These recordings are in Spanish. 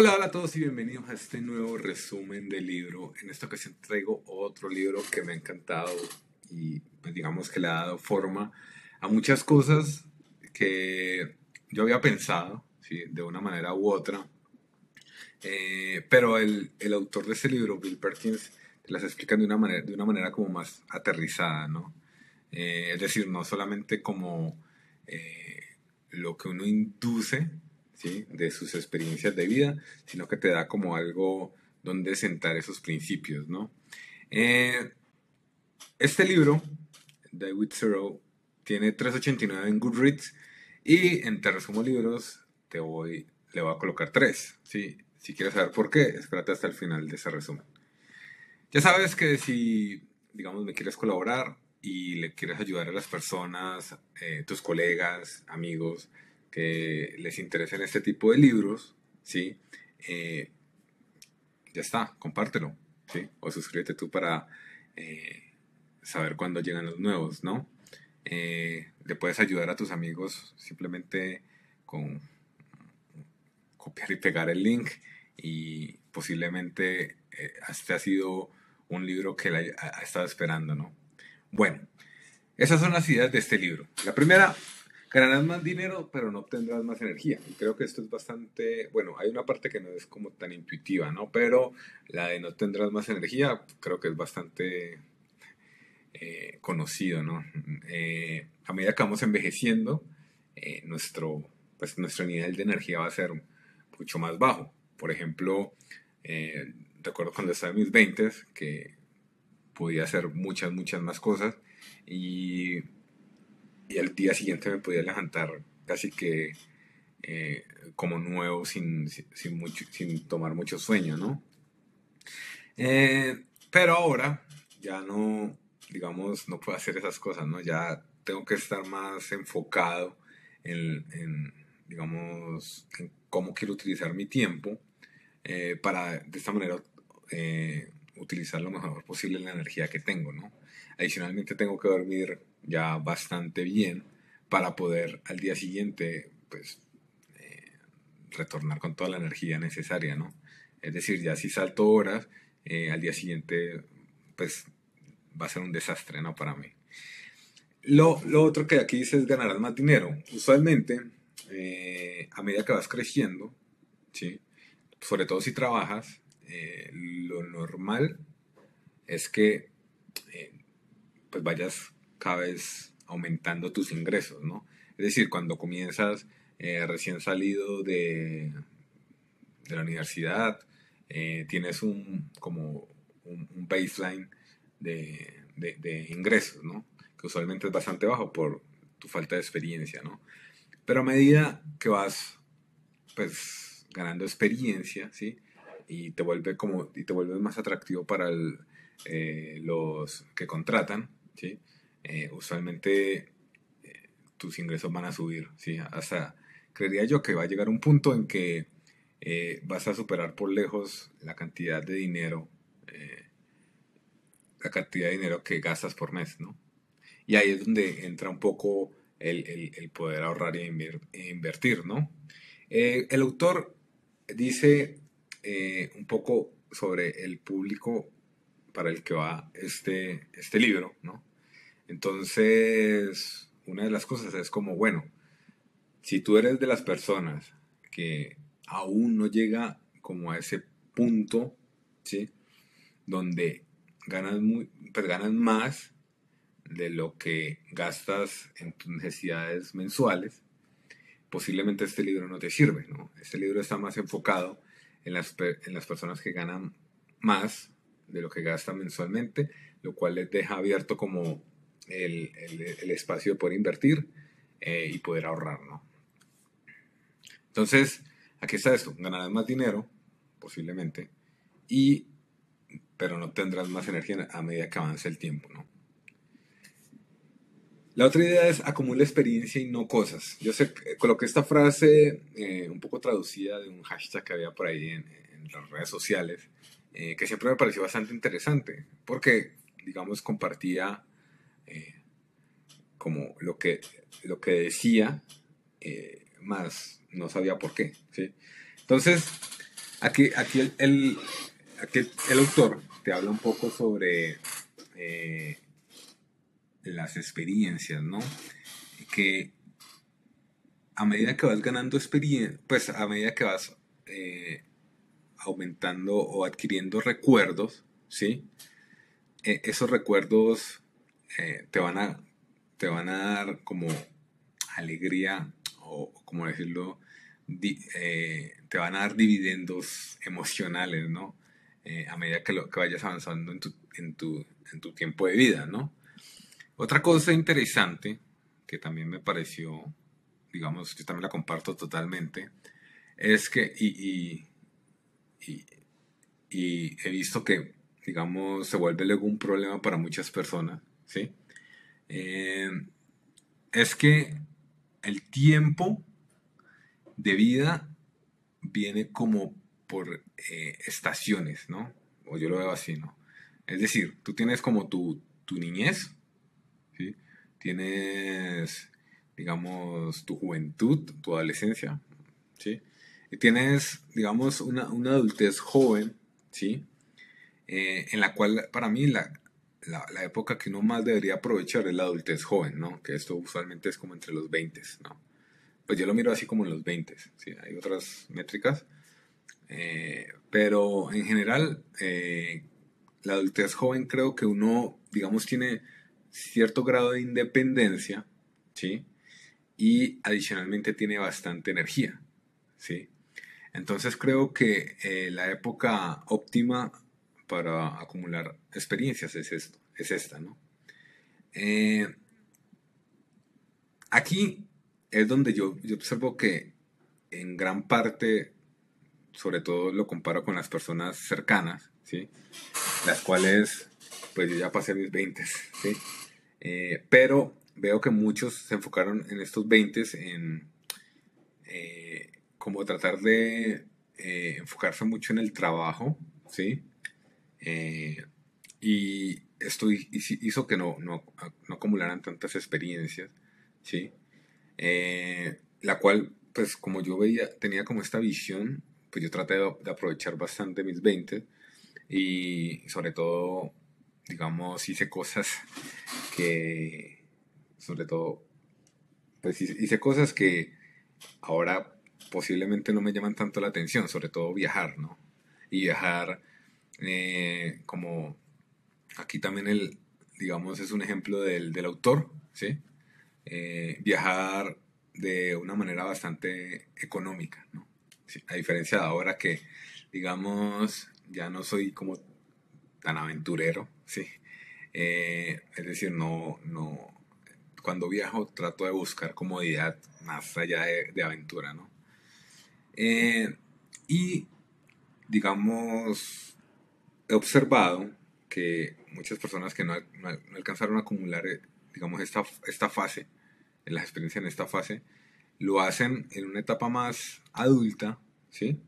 Hola, hola a todos y bienvenidos a este nuevo resumen del libro. En esta ocasión traigo otro libro que me ha encantado y pues, digamos que le ha dado forma a muchas cosas que yo había pensado ¿sí? de una manera u otra. Eh, pero el, el, autor de este libro, Bill Perkins, las explica de una manera, de una manera como más aterrizada, ¿no? Eh, es decir, no solamente como eh, lo que uno induce de sus experiencias de vida, sino que te da como algo donde sentar esos principios, ¿no? Eh, este libro, David Thoreau, tiene 3.89 en Goodreads y en Te Resumo Libros te voy, le voy a colocar 3, ¿sí? Si quieres saber por qué, espérate hasta el final de ese resumen. Ya sabes que si, digamos, me quieres colaborar y le quieres ayudar a las personas, eh, tus colegas, amigos, que les interesen este tipo de libros, ¿sí? Eh, ya está, compártelo, ¿sí? O suscríbete tú para eh, saber cuándo llegan los nuevos, ¿no? Eh, le puedes ayudar a tus amigos simplemente con copiar y pegar el link y posiblemente este ha sido un libro que la ha estado esperando, ¿no? Bueno, esas son las ideas de este libro. La primera ganarás más dinero, pero no obtendrás más energía. Y creo que esto es bastante, bueno, hay una parte que no es como tan intuitiva, ¿no? Pero la de no tendrás más energía, creo que es bastante eh, conocido, ¿no? Eh, a medida que vamos envejeciendo, eh, nuestro, pues, nuestro nivel de energía va a ser mucho más bajo. Por ejemplo, recuerdo cuando estaba en mis 20 que podía hacer muchas, muchas más cosas y y al día siguiente me podía levantar casi que eh, como nuevo sin, sin, mucho, sin tomar mucho sueño, ¿no? Eh, pero ahora ya no, digamos, no puedo hacer esas cosas, ¿no? Ya tengo que estar más enfocado en, digamos, en cómo quiero utilizar mi tiempo eh, para de esta manera utilizar lo mejor posible la energía que tengo, ¿no? Adicionalmente tengo que dormir ya bastante bien para poder al día siguiente, pues, eh, retornar con toda la energía necesaria, ¿no? Es decir, ya si salto horas, eh, al día siguiente, pues, va a ser un desastre, ¿no? Para mí. Lo, lo otro que aquí dice es ganarás más dinero. Usualmente, eh, a medida que vas creciendo, ¿sí? Sobre todo si trabajas, lo normal es que pues vayas cada vez aumentando tus ingresos, ¿no? Es decir, cuando comienzas eh, recién salido de, de la universidad, eh, tienes un, como un, baseline de, de, ingresos, ¿no? Que usualmente es bastante bajo por tu falta de experiencia, ¿no? Pero a medida que vas, pues, ganando experiencia, ¿sí? Y te vuelve como, y te vuelves más atractivo para eh, los que contratan, ¿sí? Eh, usualmente eh, tus ingresos van a subir, ¿sí? Hasta, creería yo que va a llegar un punto en que eh, vas a superar por lejos la cantidad de dinero, la cantidad de dinero que gastas por mes, ¿no? Y ahí es donde entra un poco el, el, poder ahorrar e, invertir, ¿no? el autor dice un poco sobre el público para el que va este, este libro, ¿no? Entonces, una de las cosas es como, bueno, si tú eres de las personas que aún no llega como a ese punto, ¿sí? Donde ganas, muy, pues ganas más de lo que gastas en tus necesidades mensuales, posiblemente este libro no te sirve, ¿no? Este libro está más enfocado en las, en las personas que ganan más de lo que gastan mensualmente, lo cual les deja abierto como el, el, espacio de poder invertir eh, y poder ahorrar, ¿no? Entonces, aquí está esto, ganarás más dinero, posiblemente, y, pero no tendrás más energía a medida que avance el tiempo, ¿no? La otra idea es acumula experiencia y no cosas. Yo sé, coloqué esta frase eh, un poco traducida de un hashtag que había por ahí en, las redes sociales, eh, que siempre me pareció bastante interesante, porque, digamos, compartía eh, como lo que, lo que decía, más no sabía por qué. Entonces, Aquí, aquí, el, el, el autor te habla un poco sobre las experiencias, ¿no? Que a medida que vas ganando experiencia, pues a medida que vas eh, aumentando o adquiriendo recuerdos, ¿sí? E, esos recuerdos eh, te, van a, te van a dar como alegría o, como decirlo, eh, te van a dar dividendos emocionales, ¿no? A medida que, lo, que vayas avanzando en tu, en, tu, en tu tiempo de vida, ¿no? Otra cosa interesante que también me pareció, digamos, yo también la comparto totalmente, es que, y, y, y he visto que, digamos, se vuelve luego un problema para muchas personas, ¿sí? Eh, es que el tiempo de vida viene como por eh, estaciones, ¿no? O yo lo veo así, ¿no? Es decir, tú tienes como tu, niñez, ¿sí? Tienes, digamos, tu juventud, tu adolescencia, ¿sí? Y tienes, digamos, una, adultez joven, ¿sí? Eh, en la cual, para mí, la, la, época que uno más debería aprovechar es la adultez joven, ¿no? Que esto usualmente es como entre los 20, ¿no? Pues yo lo miro así como en los 20, ¿sí? Hay otras métricas. Eh, pero en general, eh, la adultez joven creo que uno, digamos, tiene cierto grado de independencia, ¿sí? Y adicionalmente tiene bastante energía, ¿sí? Entonces creo que eh, la época óptima para acumular experiencias es, esto, es esta, ¿no? Eh, aquí es donde yo, yo observo que en gran parte, sobre todo lo comparo con las personas cercanas, ¿sí? Las cuales, pues yo ya pasé mis 20, ¿sí? Eh, pero veo que muchos se enfocaron en estos 20 en eh, como tratar de enfocarse mucho en el trabajo, ¿sí? Eh, y esto hizo que no, no, no, acumularan tantas experiencias, ¿sí? Eh, la cual, pues como yo veía, tenía como esta visión, pues yo traté de, aprovechar bastante mis 20 y sobre todo, digamos, hice cosas que, sobre todo, pues hice cosas que ahora posiblemente no me llaman tanto la atención, sobre todo viajar, ¿no? Y viajar eh, como aquí también el, digamos, es un ejemplo del, del autor, ¿sí? Eh, viajar de una manera bastante económica, ¿no? a diferencia de ahora que, digamos, ya no soy como tan aventurero, ¿sí? Eh, es decir, no, no, cuando viajo trato de buscar comodidad más allá de, aventura, ¿no? y, digamos, he observado que muchas personas que no, alcanzaron a acumular, eh, digamos, esta, esta fase, en las experiencias en esta fase, lo hacen en una etapa más adulta, ¿sí?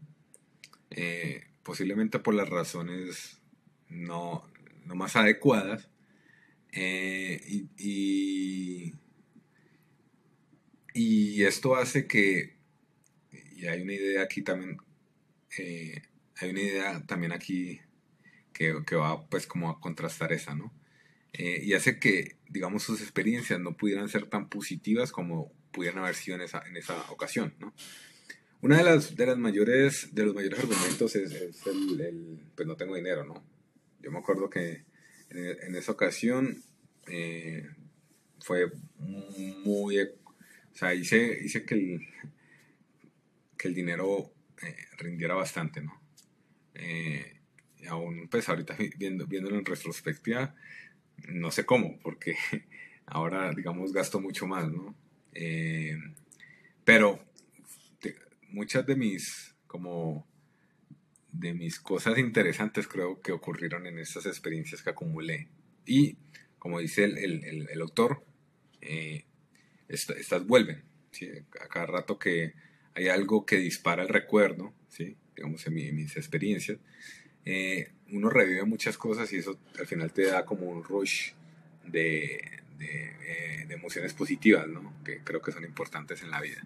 Eh, posiblemente por las razones no, más adecuadas. Eh, y, esto hace que, y hay una idea aquí también, hay una idea también aquí que, va pues como a contrastar esa, ¿no? Eh, y hace que, digamos, sus experiencias no pudieran ser tan positivas como pudieran haber sido en esa, en esa ocasión, ¿no? Una de las, de las mayores, de los mayores argumentos es, el, pues no tengo dinero, ¿no? Yo me acuerdo que en, esa ocasión eh, fue muy, o sea, hice, hice que, el, que el dinero eh, rindiera bastante, ¿no? aún pues ahorita viendo, viéndolo en retrospectiva, no sé cómo, porque ahora digamos gasto mucho más, ¿no? Eh, pero muchas de mis como de mis cosas interesantes creo que ocurrieron en estas experiencias que acumulé. Y como dice el, el, el, autor, eh, estas vuelven. ¿sí? A cada rato que hay algo que dispara el recuerdo, ¿sí? digamos en, en mis experiencias, eh, uno revive muchas cosas y eso al final te da como un rush de, eh, de, emociones positivas, ¿no? que creo que son importantes en la vida.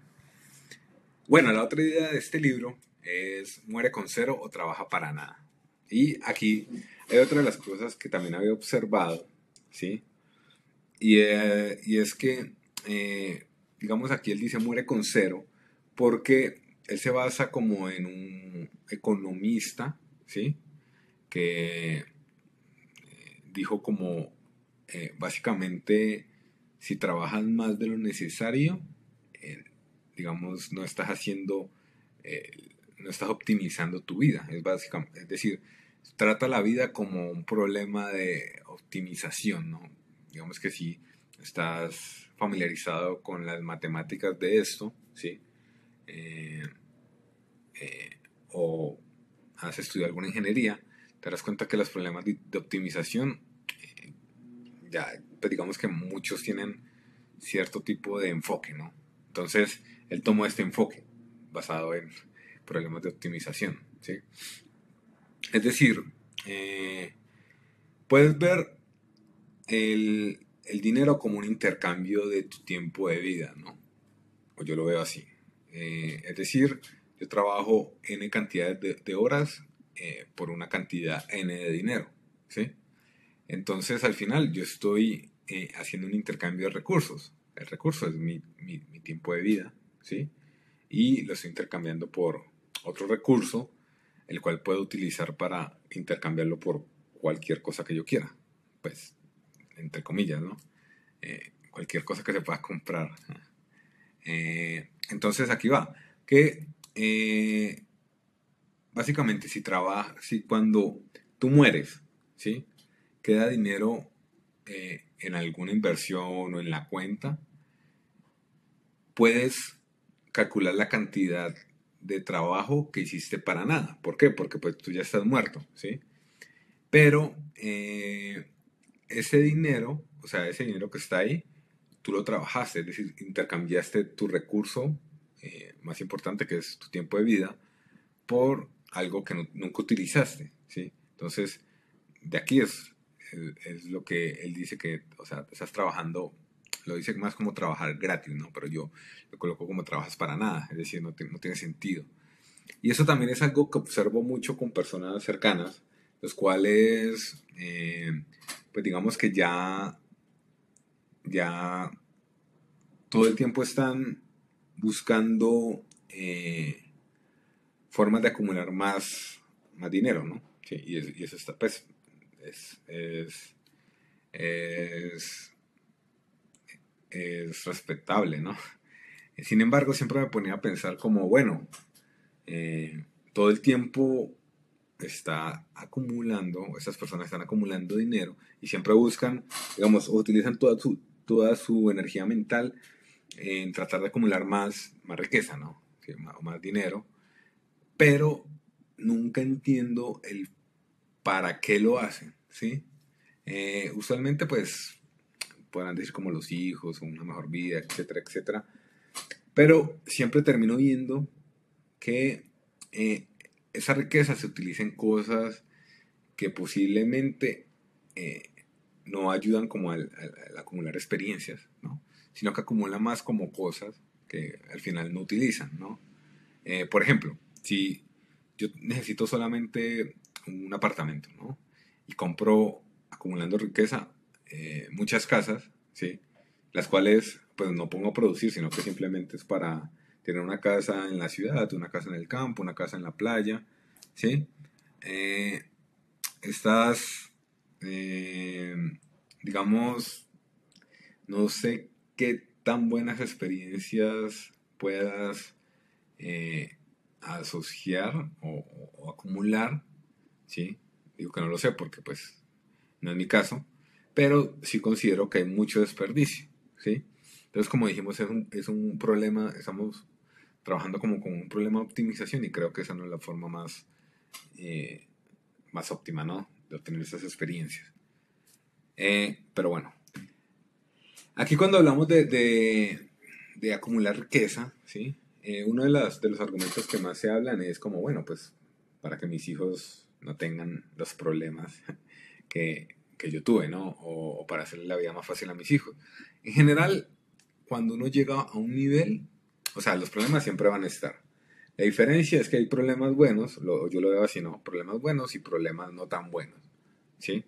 Bueno, la otra idea de este libro es muere con cero o trabaja para nada. Y aquí hay otra de las cosas que también había observado, ¿sí? Y, eh, y es que, eh, digamos, aquí él dice muere con cero porque él se basa como en un economista, ¿sí? Que eh, dijo como, básicamente, si trabajas más de lo necesario, digamos, no estás haciendo, no estás optimizando tu vida. Es, básicamente, es decir, trata la vida como un problema de optimización, ¿no? Digamos que si estás familiarizado con las matemáticas de esto, ¿sí? Eh, eh, o has estudiado alguna ingeniería, te darás cuenta que los problemas de, optimización, eh, ya pues digamos que muchos tienen cierto tipo de enfoque, ¿no? Entonces, él tomó este enfoque basado en problemas de optimización, ¿sí? Es decir, eh, puedes ver el, dinero como un intercambio de tu tiempo de vida, ¿no? O yo lo veo así. Eh, es decir, yo trabajo n cantidades de, horas eh, por una cantidad n de dinero, ¿sí? Entonces, al final, yo estoy haciendo un intercambio de recursos. El recurso es mi, mi, mi tiempo de vida, ¿sí? Y lo estoy intercambiando por otro recurso el cual puedo utilizar para intercambiarlo por cualquier cosa que yo quiera. Pues, entre comillas, ¿no? Eh, cualquier cosa que se pueda comprar. Eh, entonces aquí va, que eh, básicamente si trabajas, si cuando tú mueres, ¿sí? Queda dinero en alguna inversión o en la cuenta, puedes calcular la cantidad de trabajo que hiciste para nada. ¿Por qué? Porque pues tú ya estás muerto, ¿sí? Pero eh, ese dinero, o sea, ese dinero que está ahí, tú lo trabajaste, es decir, intercambiaste tu recurso eh, más importante, que es tu tiempo de vida, por algo que nunca utilizaste, ¿sí? Entonces, de aquí es, es, lo que él dice que, o sea, estás trabajando lo dice más como trabajar gratis, ¿no? Pero yo lo coloco como trabajas para nada, es decir, no, no tiene sentido. Y eso también es algo que observo mucho con personas cercanas, los cuales, eh, pues digamos que ya, ya todo el tiempo están buscando eh, formas de acumular más, más dinero, ¿no? Y, eso está, pues, es, es, es es respetable, ¿no? Sin embargo, siempre me ponía a pensar como, bueno, eh, todo el tiempo está acumulando, esas personas están acumulando dinero y siempre buscan, digamos, utilizan toda su, toda su energía mental en tratar de acumular más, más riqueza, ¿no? o más dinero, pero nunca entiendo el para qué lo hacen, ¿sí? Eh, usualmente, pues, podrán decir como los hijos, o una mejor vida, etcétera, etcétera. Pero siempre termino viendo que eh, esa riqueza se utiliza en cosas que posiblemente eh, no ayudan como al, acumular experiencias, ¿no? sino que acumulan más como cosas que al final no utilizan. ¿no? Eh, por ejemplo, si yo necesito solamente un apartamento ¿no? y compro acumulando riqueza eh, muchas casas, ¿sí? Las cuales pues no pongo a producir, sino que simplemente es para tener una casa en la ciudad, una casa en el campo, una casa en la playa, ¿sí? Eh, estas, eh, digamos, no sé qué tan buenas experiencias puedas asociar o, acumular, ¿sí? Digo que no lo sé porque pues no es mi caso, pero sí considero que hay mucho desperdicio, ¿sí? Entonces, como dijimos, es un, es un problema, estamos trabajando como con un problema de optimización y creo que esa no es la forma más, eh, más óptima, ¿no? De obtener esas experiencias. Eh, pero bueno, aquí cuando hablamos de, de, acumular riqueza, ¿sí? Eh, uno de, las, de los argumentos que más se hablan es como, bueno, pues para que mis hijos no tengan los problemas que, que yo tuve, ¿no? O, para hacerle la vida más fácil a mis hijos. En general, cuando uno llega a un nivel, o sea, los problemas siempre van a estar, La diferencia es que hay problemas buenos, yo lo veo así, ¿no? Problemas buenos y problemas no tan buenos, ¿sí?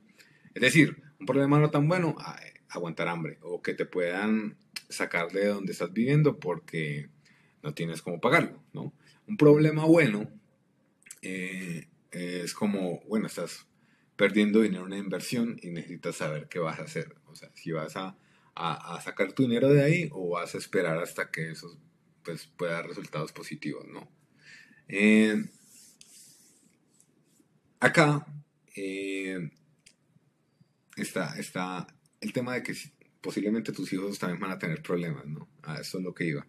Es decir, un problema no tan bueno, aguantar hambre, o que te puedan sacar de donde estás viviendo porque no tienes cómo pagarlo, ¿no? Un problema bueno eh, es como, bueno, estás perdiendo dinero en una inversión y necesitas saber qué vas a hacer. O sea, si vas a, sacar tu dinero de ahí o vas a esperar hasta que eso pues, pueda dar resultados positivos, ¿no? Eh, acá eh, está, está el tema de que posiblemente tus hijos también van a tener problemas, ¿no? A eso es lo que iba.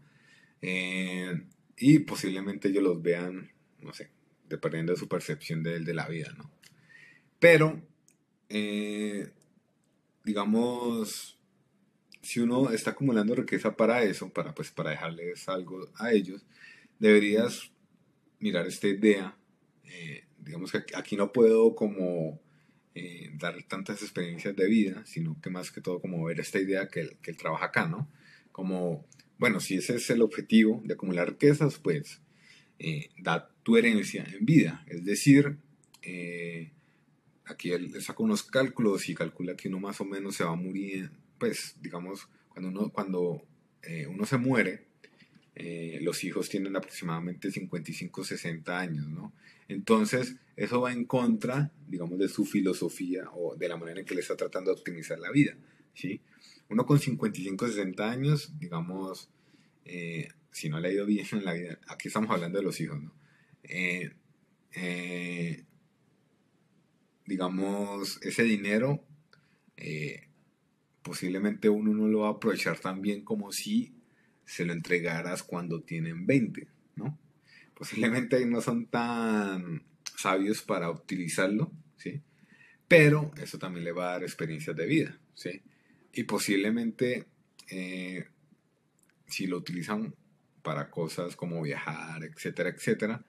Eh, y posiblemente ellos los vean, no sé, dependiendo de su percepción de, de la vida, ¿no? Pero, digamos, si uno está acumulando riqueza para eso, para, pues, para dejarles algo a ellos, deberías mirar esta idea. Eh, digamos que aquí no puedo como eh, dar tantas experiencias de vida, sino que más que todo como ver esta idea que él, que trabaja acá, ¿no? Como, bueno, si ese es el objetivo de acumular riquezas, pues eh, da tu herencia en vida. Es decir, aquí él saca unos cálculos y calcula que uno más o menos se va a morir, pues digamos, cuando uno, cuando, uno se muere, eh, los hijos tienen aproximadamente 55, 60 años, ¿no? Entonces, eso va en contra, digamos, de su filosofía o de la manera en que le está tratando de optimizar la vida, ¿sí? Uno con 55, 60 años, digamos, eh, si no le ha ido bien en la vida, aquí estamos hablando de los hijos, ¿no? Eh, digamos, ese dinero posiblemente uno no lo va a aprovechar tan bien como si se lo entregaras cuando tienen 20, ¿no? Posiblemente no son tan sabios para utilizarlo, ¿sí? Pero eso también le va a dar experiencias de vida, ¿sí? Y posiblemente eh, si lo utilizan para cosas como viajar, etcétera, etcétera,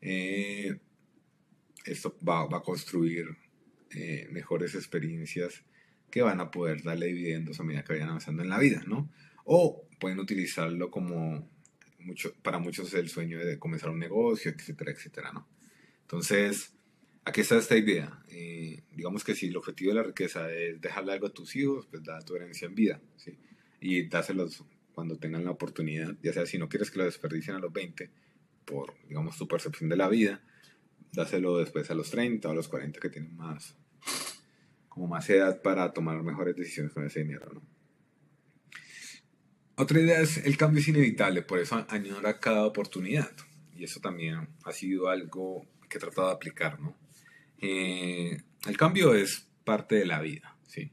eh, esto va, a construir eh, mejores experiencias que van a poder darle dividendos a medida que vayan avanzando en la vida, ¿no? O pueden utilizarlo como mucho, para muchos el sueño de comenzar un negocio, etcétera, etcétera, ¿no? Entonces, aquí está esta idea. Eh, digamos que si el objetivo de la riqueza es dejarle algo a tus hijos, pues da tu herencia en vida, ¿sí? Y dáselos cuando tengan la oportunidad, ya sea si no quieres que lo desperdicien a los 20, por, digamos, tu percepción de la vida, dáselo después a los 30 o a los 40 que tienen más, como más edad para tomar mejores decisiones con ese dinero, ¿no? Otra idea es el cambio es inevitable, por eso añora cada oportunidad. Y eso también ha sido algo que he tratado de aplicar, ¿no? Eh, el cambio es parte de la vida, ¿sí?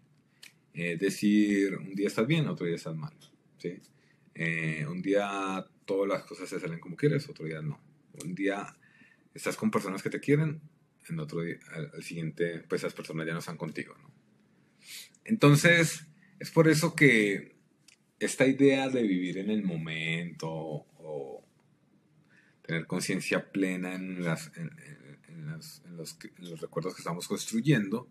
Es decir, un día estás bien, otro día estás mal, ¿sí? Eh, un día todas las cosas se salen como quieres, otro día no. Un día estás con personas que te quieren, en otro día, al, siguiente, pues esas personas ya no están contigo, ¿no? Entonces, es por eso que esta idea de vivir en el momento o tener conciencia plena en, las, en, los, los, recuerdos que estamos construyendo,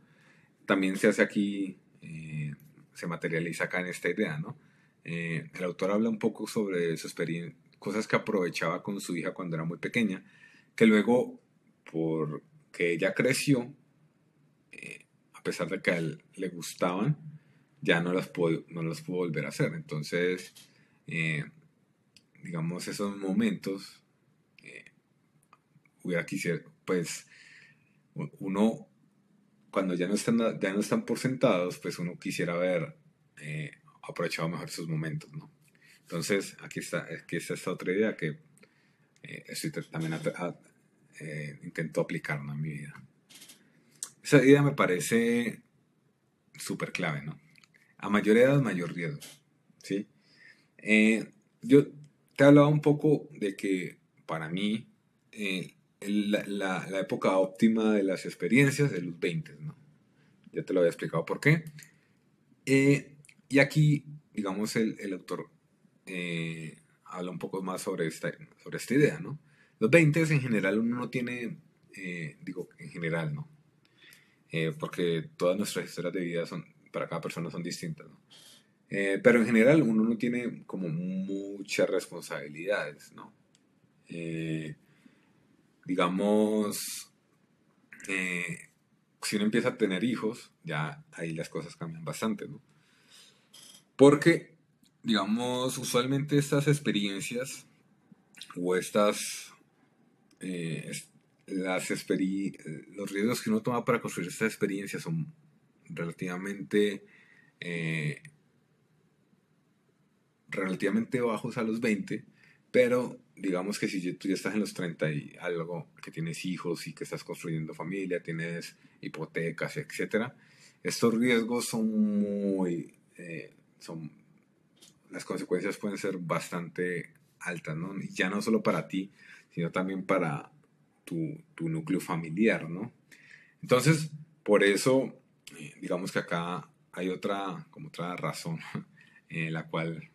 también se hace aquí, eh, se materializa acá en esta idea, ¿no? Eh, el autor habla un poco sobre su experiencia, cosas que aprovechaba con su hija cuando era muy pequeña, que luego, porque ella creció, eh, a pesar de que a él le gustaban, ya no las puedo, no las puedo volver a hacer. Entonces, eh, digamos, esos momentos, eh, hubiera quisiera, pues, uno, cuando ya no están, ya no están por sentados, pues uno quisiera haber eh, aprovechado mejor esos momentos, ¿no? Entonces, aquí está, aquí está esta otra idea que estoy también intento aplicar en mi vida. Esa idea me parece súper clave, ¿no? A mayor edad, mayor riesgo. ¿sí? Eh, yo te hablaba un poco de que para mí eh, la, época óptima de las experiencias es los 20, ¿no? Ya te lo había explicado por qué. Eh, y aquí, digamos, el, el autor habla un poco más sobre esta, sobre esta idea, ¿no? Los 20 en general uno no tiene, digo, en general, ¿no? porque todas nuestras historias de vida son, para cada persona son distintas. ¿no? Eh, pero en general uno no tiene como muchas responsabilidades, ¿no? Eh, digamos, eh, si uno empieza a tener hijos, ya ahí las cosas cambian bastante, ¿no? Porque, digamos, usualmente estas experiencias o estas, eh, las los riesgos que uno toma para construir estas experiencias son relativamente, eh, relativamente bajos a los 20, pero digamos que si tú ya estás en los 30 y algo, que tienes hijos y que estás construyendo familia, tienes hipotecas, etc., estos riesgos son muy... Eh, son, las consecuencias pueden ser bastante altas, ¿no? Ya no solo para ti, sino también para tu, tu núcleo familiar, ¿no? Entonces, por eso, eh, digamos que acá hay otra, como otra razón en la cual,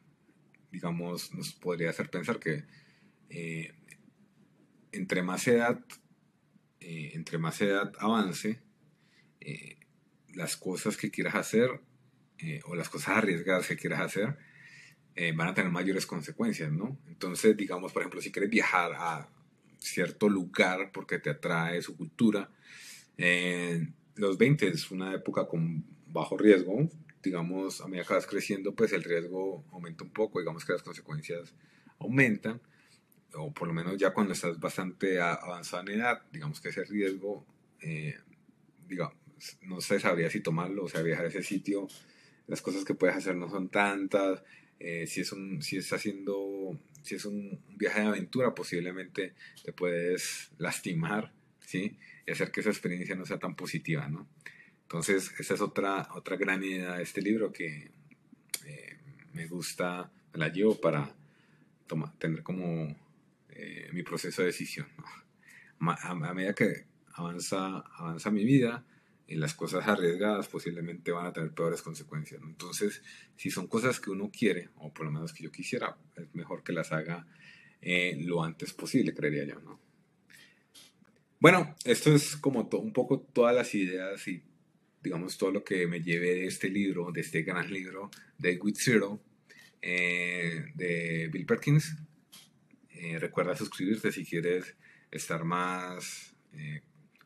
digamos, nos podría hacer pensar que eh, entre más edad, eh, entre más edad avance, las cosas que quieras hacer o las cosas arriesgadas que quieras hacer van a tener mayores consecuencias, ¿no? Entonces, digamos, por ejemplo, si quieres viajar a cierto lugar porque te atrae su cultura. los 20 es una época con bajo riesgo, digamos, a medida que vas creciendo, pues el riesgo aumenta un poco, digamos que las consecuencias aumentan, o por lo menos ya cuando estás bastante avanzado en edad, digamos que ese riesgo, eh, digamos, no se sabría si tomarlo, o sea, viajar a ese sitio, las cosas que puedes hacer no son tantas, eh, si, es un, si es haciendo, si es un viaje de aventura, posiblemente te puedes lastimar, ¿sí? Y hacer que esa experiencia no sea tan positiva, ¿no? Entonces, esa es otra, otra gran idea de este libro que eh, me gusta, me la llevo para tener como eh, mi proceso de decisión, a, a, medida que avanza, avanza mi vida, y las cosas arriesgadas posiblemente van a tener peores consecuencias. Entonces, si son cosas que uno quiere, o por lo menos que yo quisiera, es mejor que las haga eh, lo antes posible, creería yo. ¿no? Bueno, esto es como un poco todas las ideas y digamos todo lo que me llevé de este libro, de este gran libro de With Zero, eh, de Bill Perkins. Eh, recuerda suscribirte si quieres estar más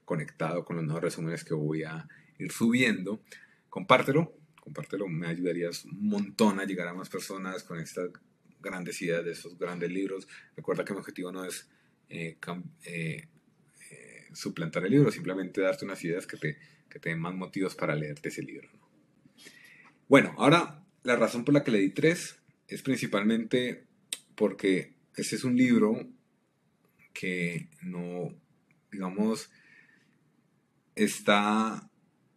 conectado con los nuevos resúmenes que voy a ir subiendo. Compártelo, compártelo, me ayudarías un montón a llegar a más personas con estas grandes ideas de estos grandes libros. Recuerda que mi objetivo no es eh, eh, eh, suplantar el libro, simplemente darte unas ideas que te, que te den más motivos para leerte ese libro. Bueno, ahora la razón por la que le di tres es principalmente porque ese es un libro que no, digamos, está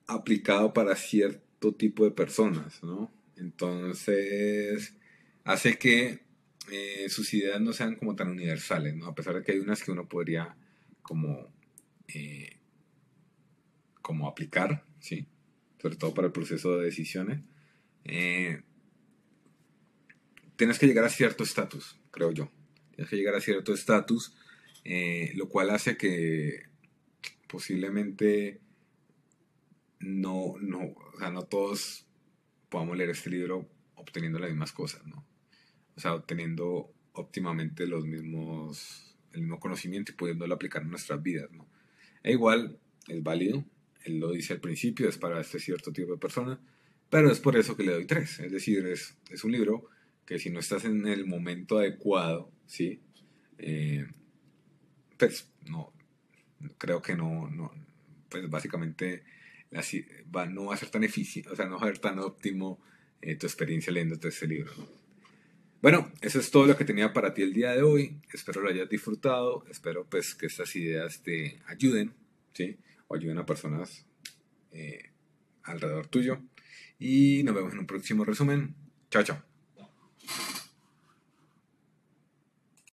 aplicado para cierto tipo de personas, ¿no? Entonces, hace que eh, sus ideas no sean como tan universales, ¿no? A pesar de que hay unas que uno podría como, eh, como aplicar, ¿sí? Sobre todo para el proceso de decisiones. Eh, tienes que llegar a cierto estatus, creo yo. Tienes que llegar a cierto estatus, lo cual hace que posiblemente no, no, o sea, no todos podamos leer este libro obteniendo las mismas cosas, ¿no? O sea, obteniendo óptimamente los mismos, el mismo conocimiento y pudiéndolo aplicar en nuestras vidas, ¿no? E igual, es válido, él lo dice al principio, es para este cierto tipo de personas, pero es por eso que le doy tres, es decir, es, es un libro que si no estás en el momento adecuado, ¿sí? Eh, pues no, creo que no, no pues básicamente va, no va a ser tan eficiente, o sea, no va a ser tan óptimo eh, tu experiencia leyendo este libro. Bueno, eso es todo lo que tenía para ti el día de hoy. Espero lo hayas disfrutado. Espero pues que estas ideas te ayuden, ¿sí? O ayuden a personas eh, alrededor tuyo. Y nos vemos en un próximo resumen. Chao, chao.